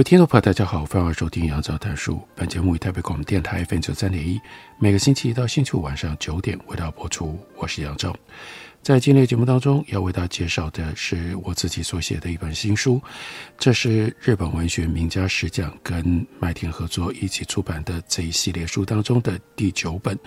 位听众朋友，大家好，欢迎收听杨照谈书。本节目以台北广播电台 FM 九三点一，每个星期一到星期五晚上九点为大家播出。我是杨照，在今天的节目当中，要为大家介绍的是我自己所写的一本新书，这是日本文学名家十讲跟麦田合作一起出版的这一系列书当中的第九本。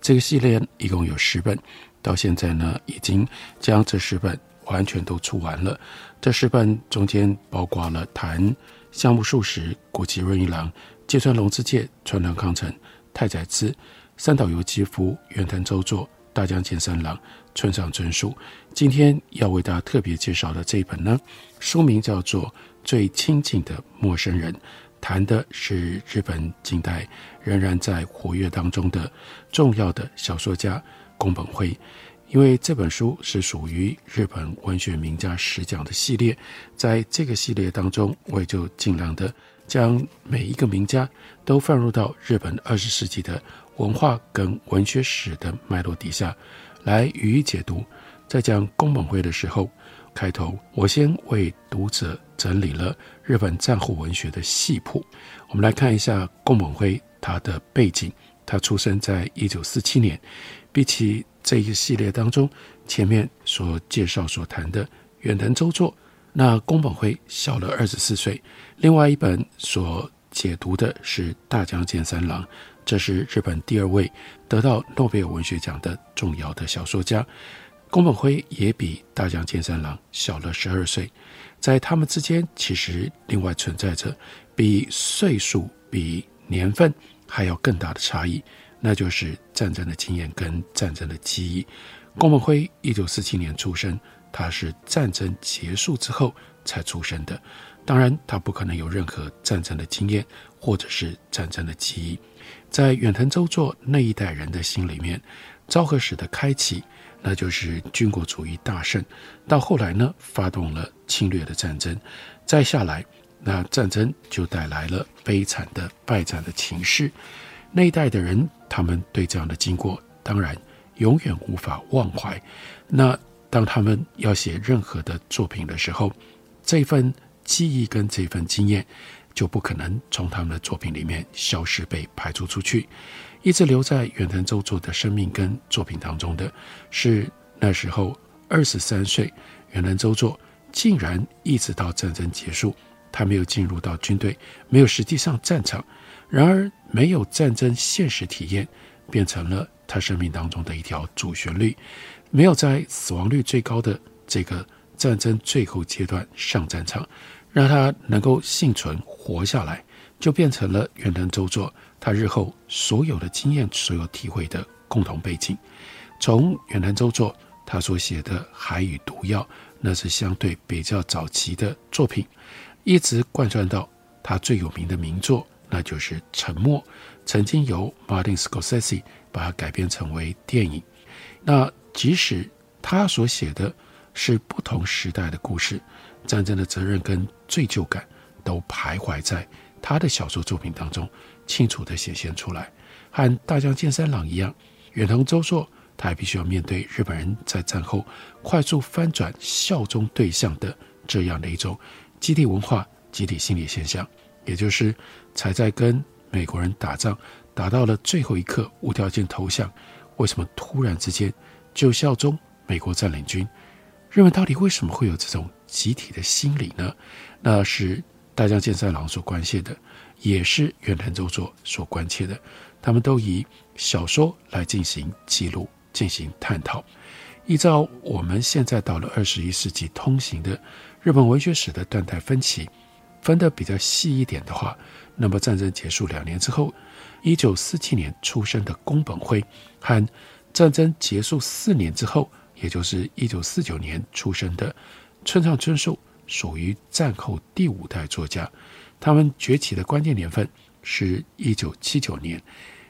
这个系列一共有十本，到现在呢，已经将这十本完全都出完了。这十本中间包括了谈。项目漱石、谷崎润一郎、芥川龙之介、川端康成、太宰治、三岛由纪夫、远藤周作、大江健三郎、村上春树。今天要为大家特别介绍的这一本呢，书名叫做《最亲近的陌生人》，谈的是日本近代仍然在活跃当中的重要的小说家宫本辉。因为这本书是属于日本文学名家十讲的系列，在这个系列当中，我也就尽量的将每一个名家都放入到日本二十世纪的文化跟文学史的脉络底下来予以解读。在讲宫本辉的时候，开头我先为读者整理了日本战后文学的系谱。我们来看一下宫本辉他的背景，他出生在一九四七年，比起。这一系列当中，前面所介绍、所谈的远藤周作，那宫本辉小了二十四岁。另外一本所解读的是大江健三郎，这是日本第二位得到诺贝尔文学奖的重要的小说家。宫本辉也比大江健三郎小了十二岁，在他们之间，其实另外存在着比岁数、比年份还要更大的差异。那就是战争的经验跟战争的记忆。宫本辉一九四七年出生，他是战争结束之后才出生的，当然他不可能有任何战争的经验或者是战争的记忆。在远藤周作那一代人的心里面，昭和史的开启，那就是军国主义大胜，到后来呢，发动了侵略的战争，再下来，那战争就带来了悲惨的败战的情势。那一代的人。他们对这样的经过当然永远无法忘怀。那当他们要写任何的作品的时候，这份记忆跟这份经验就不可能从他们的作品里面消失，被排除出去。一直留在远藤周作的生命跟作品当中的是那时候二十三岁，远藤周作竟然一直到战争结束，他没有进入到军队，没有实际上战场。然而，没有战争现实体验，变成了他生命当中的一条主旋律。没有在死亡率最高的这个战争最后阶段上战场，让他能够幸存活下来，就变成了远藤周作他日后所有的经验、所有体会的共同背景。从远藤周作他所写的《海与毒药》，那是相对比较早期的作品，一直贯穿到他最有名的名作。那就是《沉默》，曾经由 Martin Scorsese 把它改编成为电影。那即使他所写的是不同时代的故事，战争的责任跟罪疚感都徘徊在他的小说作品当中，清楚地显现出来。和大江健三郎一样，远藤周作，他还必须要面对日本人在战后快速翻转效忠对象的这样的一种集体文化、集体心理现象。也就是才在跟美国人打仗，打到了最后一刻无条件投降，为什么突然之间就效忠美国占领军？日本到底为什么会有这种集体的心理呢？那是大江健三郎所关切的，也是远藤周作所关切的。他们都以小说来进行记录、进行探讨。依照我们现在到了二十一世纪通行的日本文学史的断代分歧。分得比较细一点的话，那么战争结束两年之后，一九四七年出生的宫本辉，和战争结束四年之后，也就是一九四九年出生的村上春树，属于战后第五代作家。他们崛起的关键年份是一九七九年。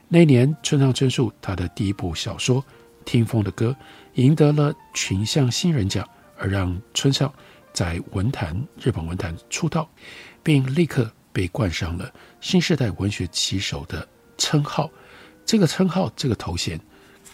那年，村上春树他的第一部小说《听风的歌》赢得了群像新人奖，而让村上在文坛日本文坛出道，并立刻被冠上了新时代文学旗手的称号。这个称号，这个头衔，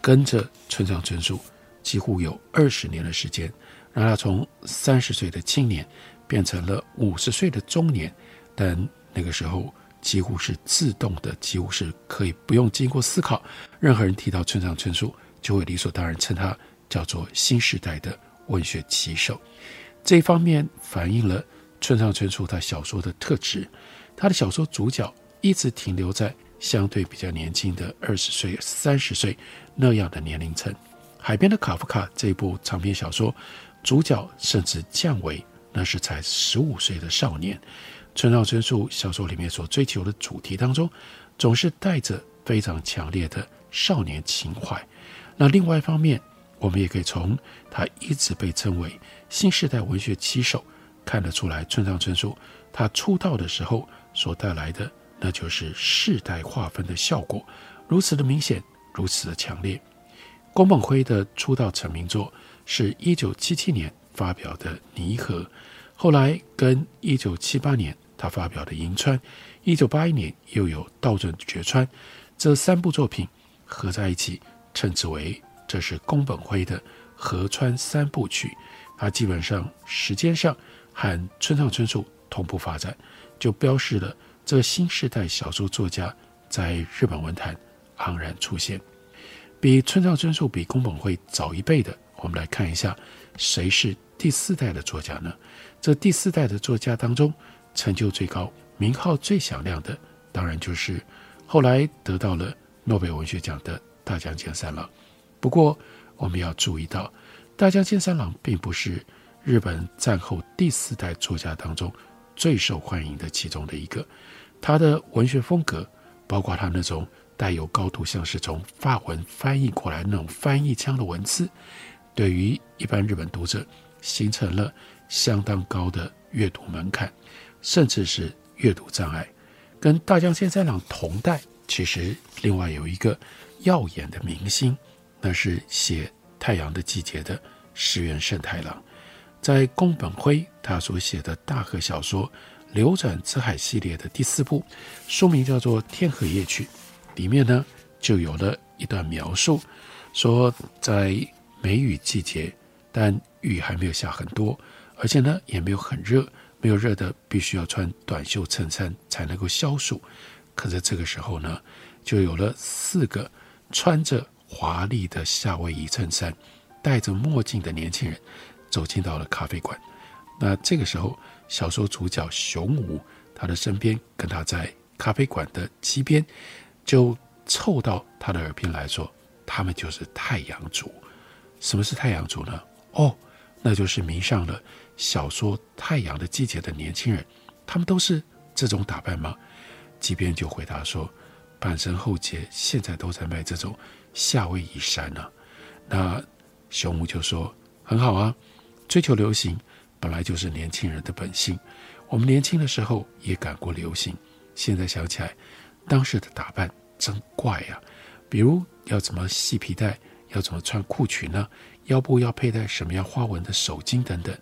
跟着村上春树几乎有二十年的时间，让他从三十岁的青年变成了五十岁的中年。但那个时候。几乎是自动的，几乎是可以不用经过思考。任何人提到村上春树，就会理所当然称他叫做新时代的文学旗手。这一方面反映了村上春树他小说的特质。他的小说主角一直停留在相对比较年轻的二十岁、三十岁那样的年龄层。《海边的卡夫卡》这部长篇小说，主角甚至降为那是才十五岁的少年。村上春树小说里面所追求的主题当中，总是带着非常强烈的少年情怀。那另外一方面，我们也可以从他一直被称为新时代文学旗手看得出来，村上春树他出道的时候所带来的，那就是世代划分的效果，如此的明显，如此的强烈。宫本辉的出道成名作是一九七七年发表的《泥河》，后来跟一九七八年。他发表的《银川》，一九八一年又有《道顿堀川》，这三部作品合在一起，称之为这是宫本辉的河川三部曲。它基本上时间上和村上春树同步发展，就标示了这新时代小说作家在日本文坛昂然出现。比村上春树比宫本辉早一辈的，我们来看一下谁是第四代的作家呢？这第四代的作家当中。成就最高、名号最响亮的，当然就是后来得到了诺贝尔文学奖的大江健三郎。不过，我们要注意到，大江健三郎并不是日本战后第四代作家当中最受欢迎的其中的一个。他的文学风格，包括他那种带有高度像是从法文翻译过来那种翻译腔的文字，对于一般日本读者形成了相当高的阅读门槛。甚至是阅读障碍，跟大江健三郎同代，其实另外有一个耀眼的明星，那是写《太阳的季节》的石原慎太郎。在宫本辉他所写的大河小说《流转之海》系列的第四部，书名叫做《天河夜曲》，里面呢就有了一段描述，说在梅雨季节，但雨还没有下很多，而且呢也没有很热。没有热的，必须要穿短袖衬衫才能够消暑。可是这个时候呢，就有了四个穿着华丽的夏威夷衬衫、戴着墨镜的年轻人走进到了咖啡馆。那这个时候，小说主角熊武，他的身边跟他在咖啡馆的机边，就凑到他的耳边来说：“他们就是太阳族。什么是太阳族呢？哦，那就是迷上了。”小说《太阳的季节》的年轻人，他们都是这种打扮吗？即便就回答说，阪神厚节现在都在卖这种夏威夷山呢、啊。那熊武就说：“很好啊，追求流行本来就是年轻人的本性。我们年轻的时候也赶过流行，现在想起来，当时的打扮真怪呀、比如要怎么系皮带，要怎么穿裤裙呢？腰部要佩戴什么样花纹的手巾等等。”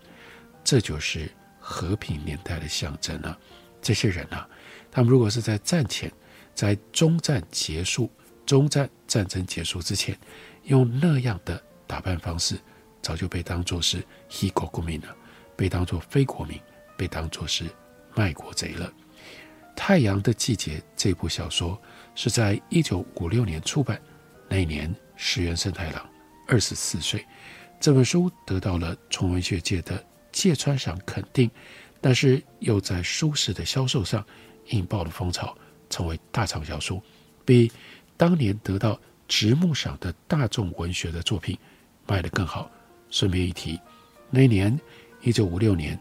这就是和平年代的象征啊！这些人啊，他们如果是在战前，在中战结束、中战战争结束之前，用那样的打扮方式，早就被当作是非国公民了，被当作非国民，被当作是卖国贼了。《太阳的季节》这部小说是在一九五六年出版，那一年石原慎太郎二十四岁。这本书得到了从文学界的芥川赏肯定，但是又在书市的销售上引爆了风潮，成为大畅销书，比当年得到直木赏的大众文学的作品卖得更好。顺便一提，那年一九五六年，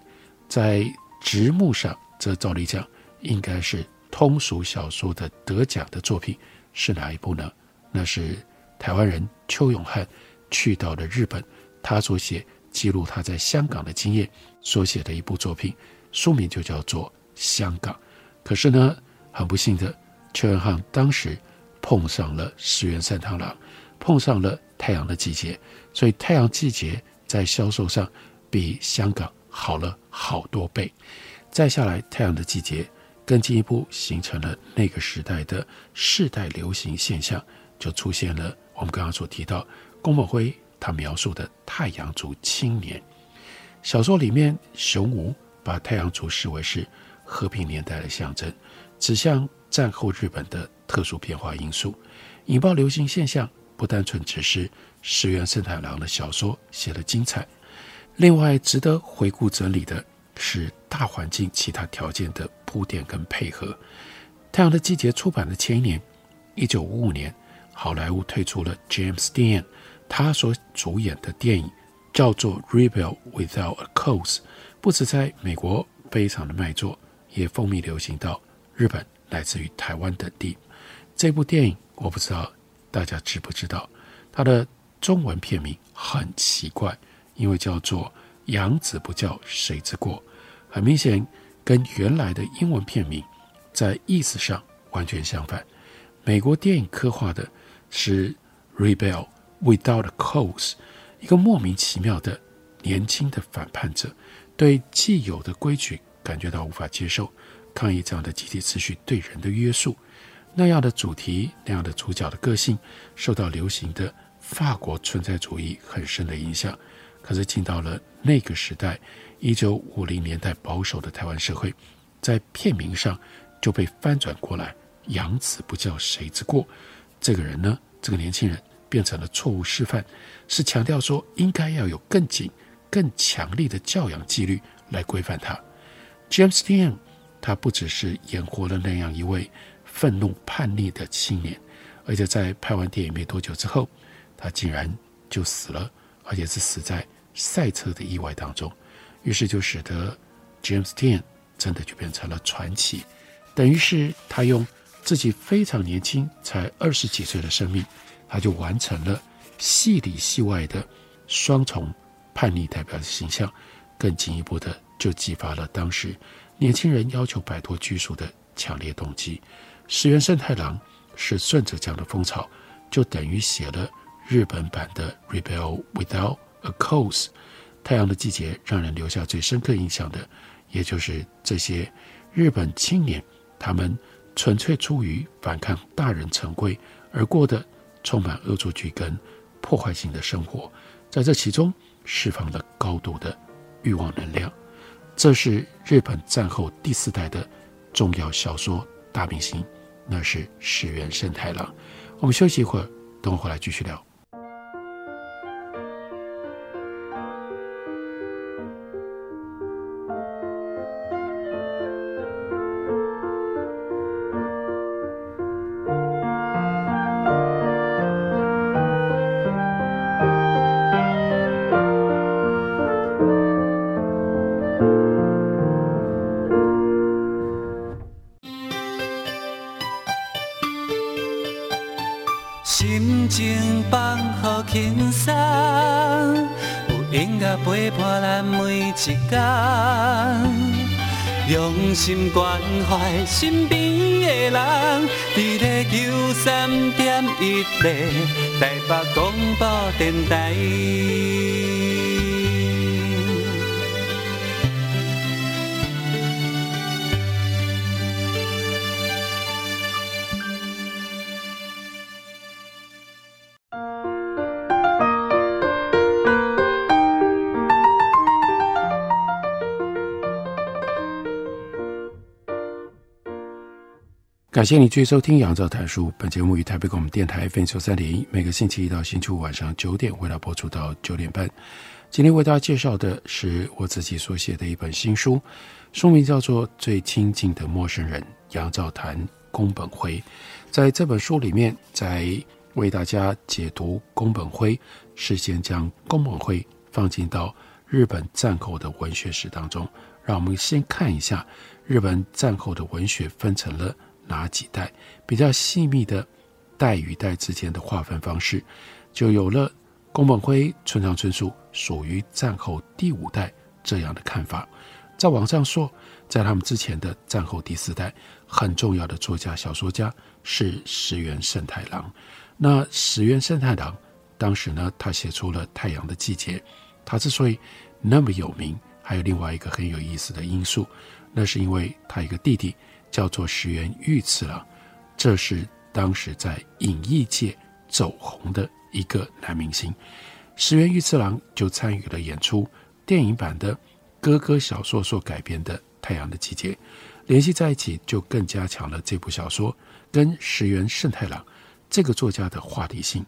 在直木赏则照理讲应该是通俗小说的得奖的作品是哪一部呢？那是台湾人邱永汉去到了日本。他所写记录他在香港的经验所写的一部作品，书名就叫做《香港》。可是呢，很不幸的，邱永汉当时碰上了石原三太郎，碰上了《太阳的季节》，所以《太阳季节》在销售上比《香港》好了好多倍。再下来，《太阳的季节》更进一步形成了那个时代的世代流行现象，就出现了我们刚刚所提到宫本辉。他描述的太阳族青年小说里面，熊武把太阳族视为是和平年代的象征，指向战后日本的特殊变化因素，引爆流行现象。不单纯只是石原慎太郎的小说写得精彩，另外值得回顾整理的是大环境其他条件的铺垫跟配合。《太阳的季节》出版的前一年，一九五五年，好莱坞推出了 James Dean。他所主演的电影叫做《Rebel Without a Cause》，不止在美国非常的卖座，也风靡流行到日本，乃至于台湾等地。这部电影我不知道大家知不知道，它的中文片名很奇怪，因为叫做《养子不教谁之过》，很明显跟原来的英文片名在意思上完全相反。美国电影刻画的是 Rebel。Without a cause，一个莫名其妙的年轻的反叛者，对既有的规矩感觉到无法接受，抗议这样的集体秩序对人的约束。那样的主题，那样的主角的个性，受到流行的法国存在主义很深的影响。可是进到了那个时代，一九五零年代保守的台湾社会，在片名上就被翻转过来：“养子不教谁之过。”这个人呢，这个年轻人。变成了错误示范，是强调说应该要有更紧、更强力的教养纪律来规范他。James Dean，他不只是演活了那样一位愤怒叛逆的青年，而且在拍完电影没多久之后，他竟然就死了，而且是死在赛车的意外当中。于是就使得 James Dean 真的就变成了传奇，等于是他用自己非常年轻，才二十几岁的生命。他就完成了戏里戏外的双重叛逆代表的形象，更进一步的就激发了当时年轻人要求摆脱拘束的强烈动机。石原慎太郎是顺着这样的风潮，就等于写了日本版的《Rebel Without a Cause》。太阳的季节让人留下最深刻印象的，也就是这些日本青年，他们纯粹出于反抗大人成规而过的。充满恶作剧跟破坏性的生活，在这其中释放了高度的欲望能量。这是日本战后第四代的重要小说大明星，那是石原慎太郎。我们休息一会儿，等我回来继续聊。一工，用心关怀身边的人，伫咧九三点一零台北广播电台。感谢你继续收听《杨照谈书》。本节目于台北广播电台 FM 九三点一，每个星期一到星期五晚上九点为大家播出到九点半。今天为大家介绍的是我自己所写的一本新书，书名叫做《最亲近的陌生人：杨照谈宫本辉》。在这本书里面，在为大家解读宫本辉，事先将宫本辉放进到日本战后的文学史当中。让我们先看一下日本战后的文学分成了。哪几代比较细密的代与代之间的划分方式，就有了宫本辉、村上春树、属于战后第五代这样的看法。再往上说，在他们之前的战后第四代，很重要的作家、小说家是石原慎太郎。那石原慎太郎当时呢，他写出了《太阳的季节》。他之所以那么有名，还有另外一个很有意思的因素，那是因为他一个弟弟叫做石原裕次郎，这是当时在影艺界走红的一个男明星。石原裕次郎就参与了演出电影版的哥哥小说所改编的《太阳的季节》，联系在一起就更加强了这部小说跟石原慎太郎这个作家的话题性。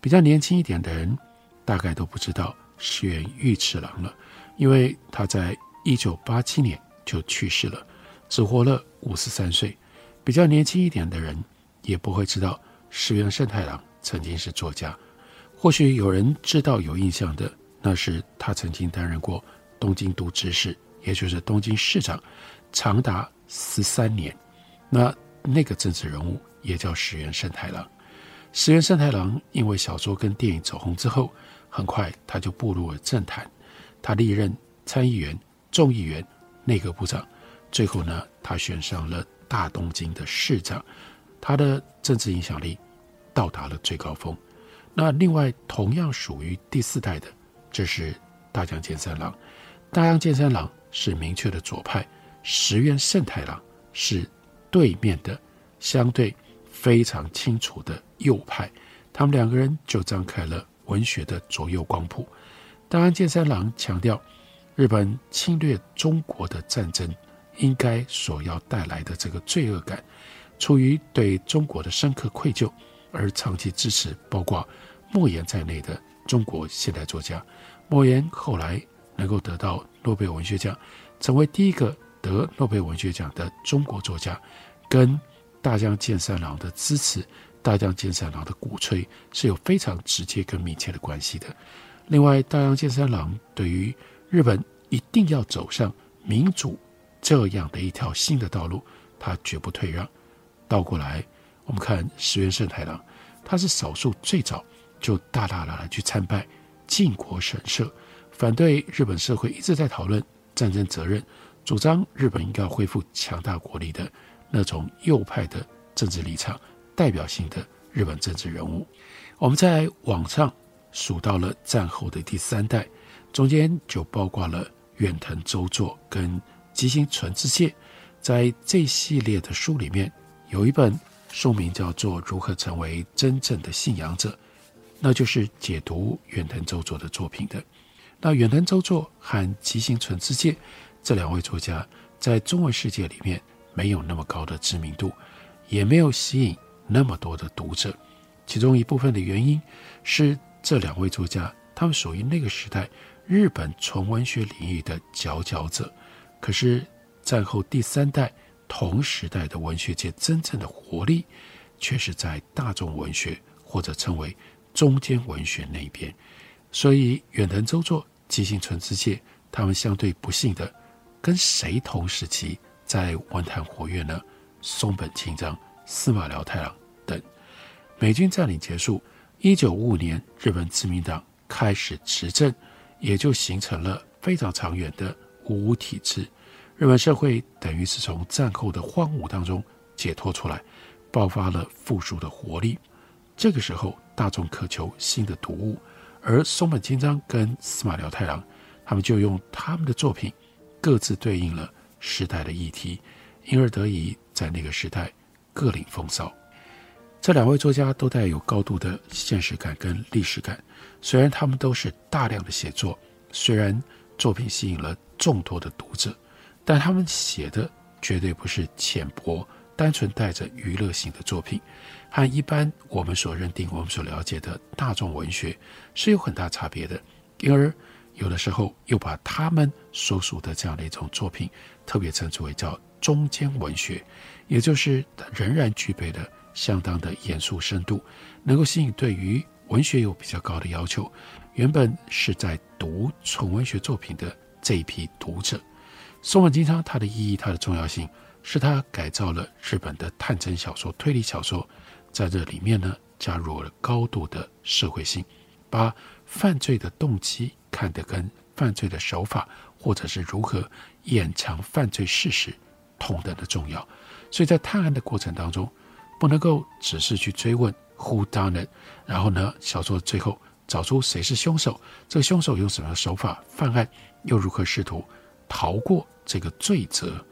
比较年轻一点的人大概都不知道石原裕次郎了，因为他在一九八七年就去世了，只活了五十三岁。比较年轻一点的人也不会知道石原慎太郎曾经是作家。或许有人知道有印象的，那是他曾经担任过东京都知事，也就是东京市长，长达十三年。那那个政治人物也叫石原慎太郎。石原慎太郎因为小说跟电影走红之后，很快他就步入了政坛。他历任参议员、众议员、内阁部长，最后呢，他选上了大东京的市长。他的政治影响力到达了最高峰。那另外同样属于第四代的，这是大江健三郎。大江健三郎是明确的左派，石原慎太郎是对面的，相对非常清楚的右派。他们两个人就张开了文学的左右光谱。大江健三郎强调，日本侵略中国的战争应该所要带来的这个罪恶感，出于对中国的深刻愧疚。而长期支持包括莫言在内的中国现代作家，莫言后来能够得到诺贝尔文学奖，成为第一个得诺贝尔文学奖的中国作家，跟大江健三郎的支持、大江健三郎的鼓吹是有非常直接跟密切的关系的。另外，大江健三郎对于日本一定要走向民主这样的一条新的道路，他绝不退让。倒过来。我们看石原慎太郎，他是少数最早就大大的来去参拜靖国神社，反对日本社会一直在讨论战争责任，主张日本应该要恢复强大国力的那种右派的政治立场，代表性的日本政治人物。我们在网上数到了战后的第三代，中间就包括了远藤周作跟吉行纯之介，在这系列的书里面有一本。书名叫做《如何成为真正的信仰者》，那就是解读远藤周作的作品的。那远藤周作和吉行纯之介这两位作家，在中文世界里面没有那么高的知名度，也没有吸引那么多的读者。其中一部分的原因是这两位作家，他们属于那个时代日本纯文学领域的佼佼者。可是战后第三代。同时代的文学界真正的活力，却是在大众文学或者称为中间文学那边。所以远藤周作、吉行淳之介，他们相对不幸的，跟谁同时期在文坛活跃呢？松本清张、司马辽太郎等。美军占领结束，一九五五年，日本自民党开始执政，也就形成了非常长远的武武体制。日本社会等于是从战后的荒芜当中解脱出来，爆发了复苏的活力。这个时候，大众渴求新的读物，而松本清张跟司马辽太郎，他们就用他们的作品，各自对应了时代的议题，因而得以在那个时代各领风骚。这两位作家都带有高度的现实感跟历史感，虽然他们都是大量的写作，虽然作品吸引了众多的读者。但他们写的绝对不是浅薄、单纯带着娱乐性的作品，和一般我们所认定、我们所了解的大众文学是有很大差别的。因而，有的时候又把他们所属的这样的一种作品，特别称之为叫中间文学，也就是仍然具备了相当的严肃深度，能够吸引对于文学有比较高的要求，原本是在读纯文学作品的这一批读者。松本清张，它的意义，它的重要性，是它改造了日本的探侦小说、推理小说，在这里面呢，加入了高度的社会性，把犯罪的动机看得跟犯罪的手法，或者是如何掩藏犯罪事实同等的重要。所以在探案的过程当中，不能够只是去追问 Who done it，然后呢，小说最后找出谁是凶手，这个凶手用什么手法犯案，又如何试图逃过这个罪责？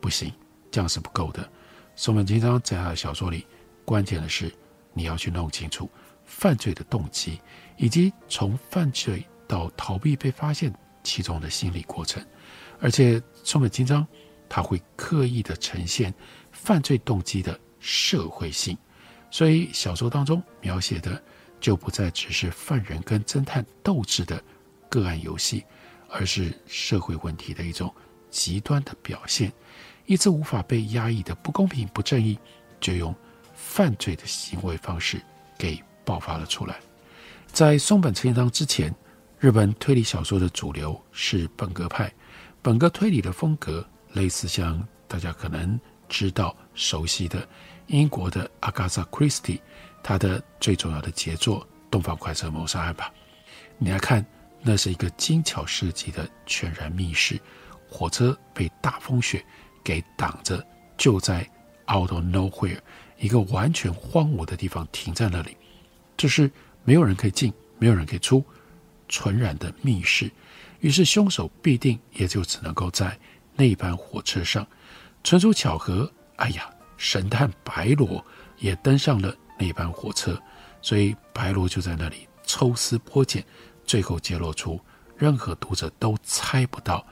不行，这样是不够的。松本清张在他的小说里，关键的是你要去弄清楚犯罪的动机，以及从犯罪到逃避被发现其中的心理过程。而且松本清张他会刻意的呈现犯罪动机的社会性，所以小说当中描写的就不再只是犯人跟侦探斗智的个案游戏，而是社会问题的一种极端的表现。一直无法被压抑的不公平、不正义，就用犯罪的行为方式给爆发了出来。在松本清张之前，日本推理小说的主流是本格派，本格推理的风格类似像大家可能知道熟悉的英国的阿加莎·克里斯蒂，他的最重要的杰作《东方快车谋杀案》吧。你来看，那是一个精巧设计的全然密室，火车被大风雪给挡着，就在 out of nowhere 一个完全荒芜的地方停在那里，就是没有人可以进，没有人可以出，纯然的密室。于是凶手必定也就只能够在那班火车上。纯属巧合，哎呀，神探白罗也登上了那班火车，所以白罗就在那里抽丝剥茧，最后揭露出任何读者都猜不到，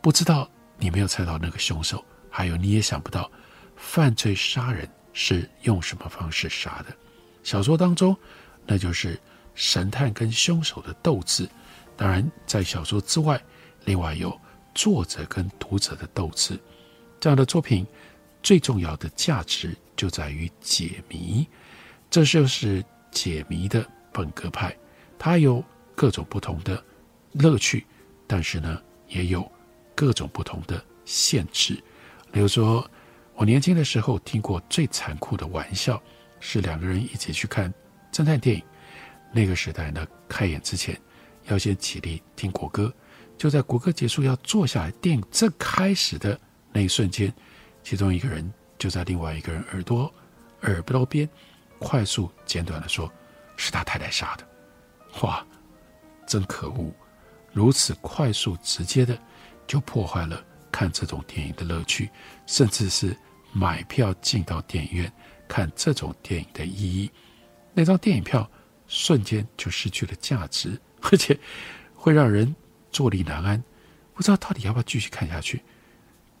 不知道你没有猜到那个凶手，还有你也想不到犯罪杀人是用什么方式杀的。小说当中，那就是神探跟凶手的斗智。当然，在小说之外，另外有作者跟读者的斗智。这样的作品最重要的价值就在于解谜，这就是解谜的本格派。它有各种不同的乐趣，但是呢，也有各种不同的限制。例如说，我年轻的时候听过最残酷的玩笑，是两个人一起去看侦探电影。那个时代呢，开演之前要先起立听国歌，就在国歌结束要坐下来，电影正开始的。那一瞬间，其中一个人就在另外一个人耳朵、耳朵边快速简短地说：“是他太太杀的。”哇，真可恶！如此快速直接的，就破坏了看这种电影的乐趣，甚至是买票进到电影院看这种电影的意义。那张电影票瞬间就失去了价值，而且会让人坐立难安，不知道到底要不要继续看下去。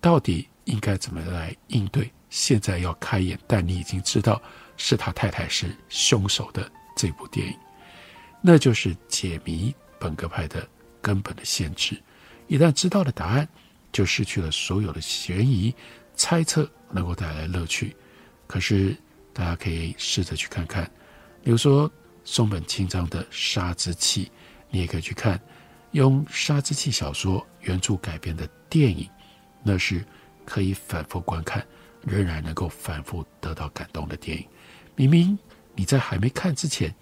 到底应该怎么来应对现在要开演，但你已经知道是他太太是凶手的这部电影？那就是解谜本格派的根本的限制。一旦知道了答案，就失去了所有的悬疑猜测能够带来乐趣。可是大家可以试着去看看，比如说松本清张的《杀之气》，你也可以去看用《杀之气》小说原著改编的电影。那是可以反复观看，仍然能够反复得到感动的电影。明明你在还没看之前，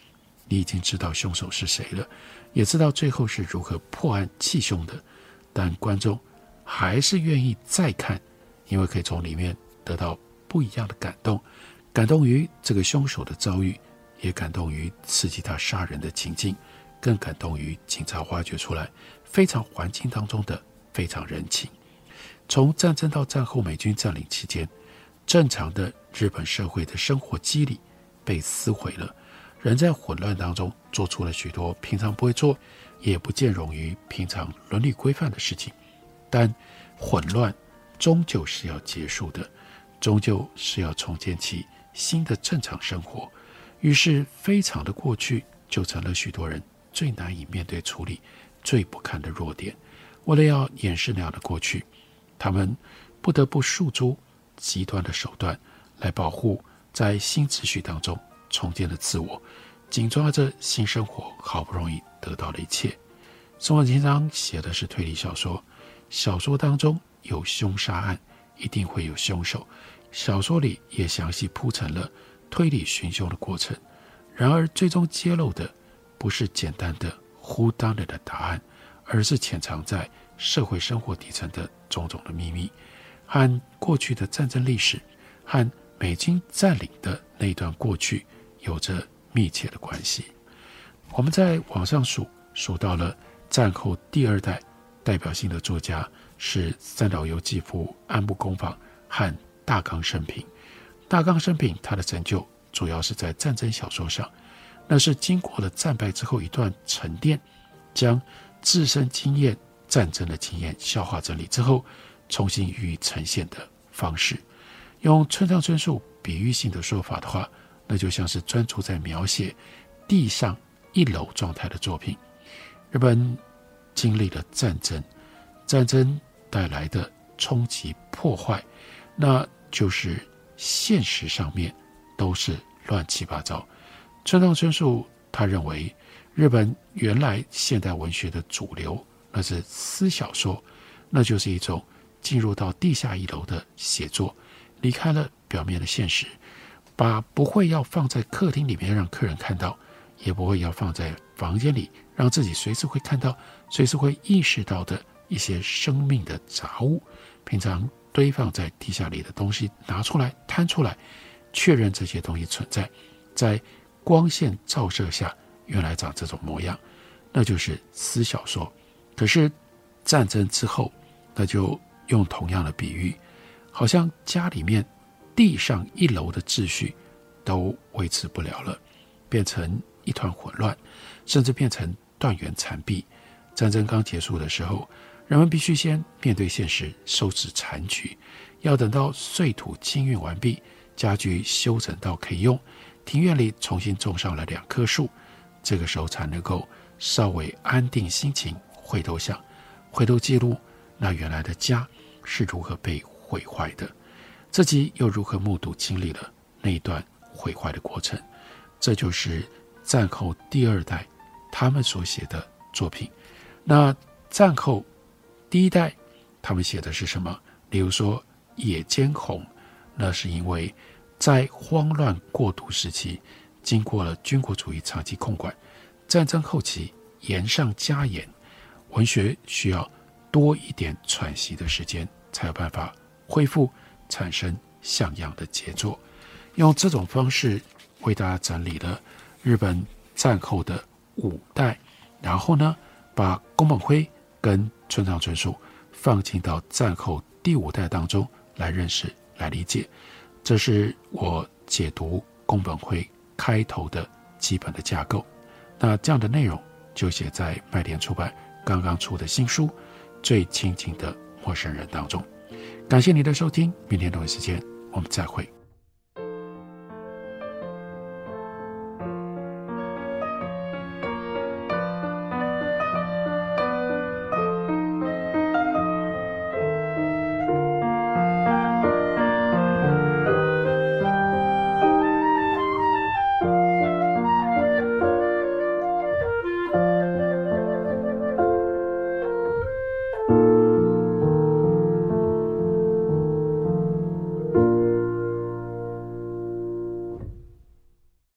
你已经知道凶手是谁了，也知道最后是如何破案弃凶的，但观众还是愿意再看，因为可以从里面得到不一样的感动，感动于这个凶手的遭遇，也感动于刺激他杀人的情境，更感动于警察挖掘出来非常环境当中的非常人情。从战争到战后美军占领期间，正常的日本社会的生活机理被撕毁了，人在混乱当中做出了许多平常不会做，也不见容于平常伦理规范的事情。但混乱终究是要结束的，终究是要重建起新的正常生活。于是，非常的过去就成了许多人最难以面对处理、最不堪的弱点。为了要掩饰那样的过去。他们不得不诉诸极端的手段来保护在新秩序当中重建的自我，紧抓着新生活好不容易得到的一切。松本清张写的是推理小说，小说当中有凶杀案，一定会有凶手。小说里也详细铺陈了推理寻凶的过程。然而，最终揭露的不是简单的 who done 的答案，而是潜藏在社会生活底层的种种的秘密，和过去的战争历史，和美军占领的那段过去有着密切的关系。我们在网上数数到了战后第二代代表性的作家是三岛由纪夫、安部公房和大冈伸平。大冈伸平他的成就主要是在战争小说上，那是经过了战败之后一段沉淀，将自身经验、战争的经验消化整理之后，重新予以呈现的方式。用村上春树比喻性的说法的话，那就像是专注在描写地上一楼状态的作品。日本经历了战争，战争带来的冲击破坏，那就是现实上面都是乱七八糟。村上春树他认为，日本原来现代文学的主流那是私小说，那就是一种进入到地下一楼的写作。离开了表面的现实，把不会要放在客厅里面让客人看到，也不会要放在房间里让自己随时会看到、随时会意识到的一些生命的杂物，平常堆放在地下里的东西拿出来摊出来，确认这些东西存在，在光线照射下原来长这种模样，那就是私小说。可是战争之后，那就用同样的比喻。好像家里面地上一楼的秩序都维持不了了，变成一团混乱，甚至变成断垣残壁。战争刚结束的时候，人们必须先面对现实，收拾残局。要等到碎土清运完毕，家具修整到可以用，庭院里重新种上了两棵树，这个时候才能够稍微安定心情，回头想，回头记录那原来的家是如何被毁坏的，自己又如何目睹经历了那段毁坏的过程？这就是战后第二代他们所写的作品。那战后第一代他们写的是什么？例如说《野间红》，那是因为在慌乱过渡时期，经过了军国主义长期控管，战争后期严上加严，文学需要多一点喘息的时间，才有办法。恢复产生像样的杰作，用这种方式为大家整理了日本战后的五代，然后呢，把宫本辉跟村上春树放进到战后第五代当中来认识、来理解。这是我解读宫本辉开头的基本的架构。那这样的内容就写在麦田出版刚刚出的新书《最亲近的陌生人》当中。感谢你的收听，明天同一时间我们再会。